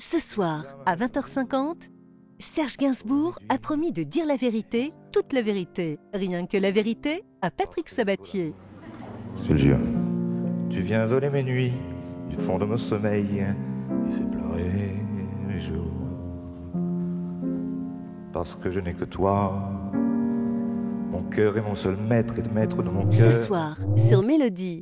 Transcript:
Ce soir, à 20h50, Serge Gainsbourg a promis de dire la vérité, toute la vérité, rien que la vérité, à Patrick Sabatier. Je jure. Tu viens voler mes nuits du fond de mon sommeil et fais pleurer mes jours. Parce que je n'ai que toi. Mon cœur est mon seul maître et maître de mon cœur. Ce soir, sur Mélodie.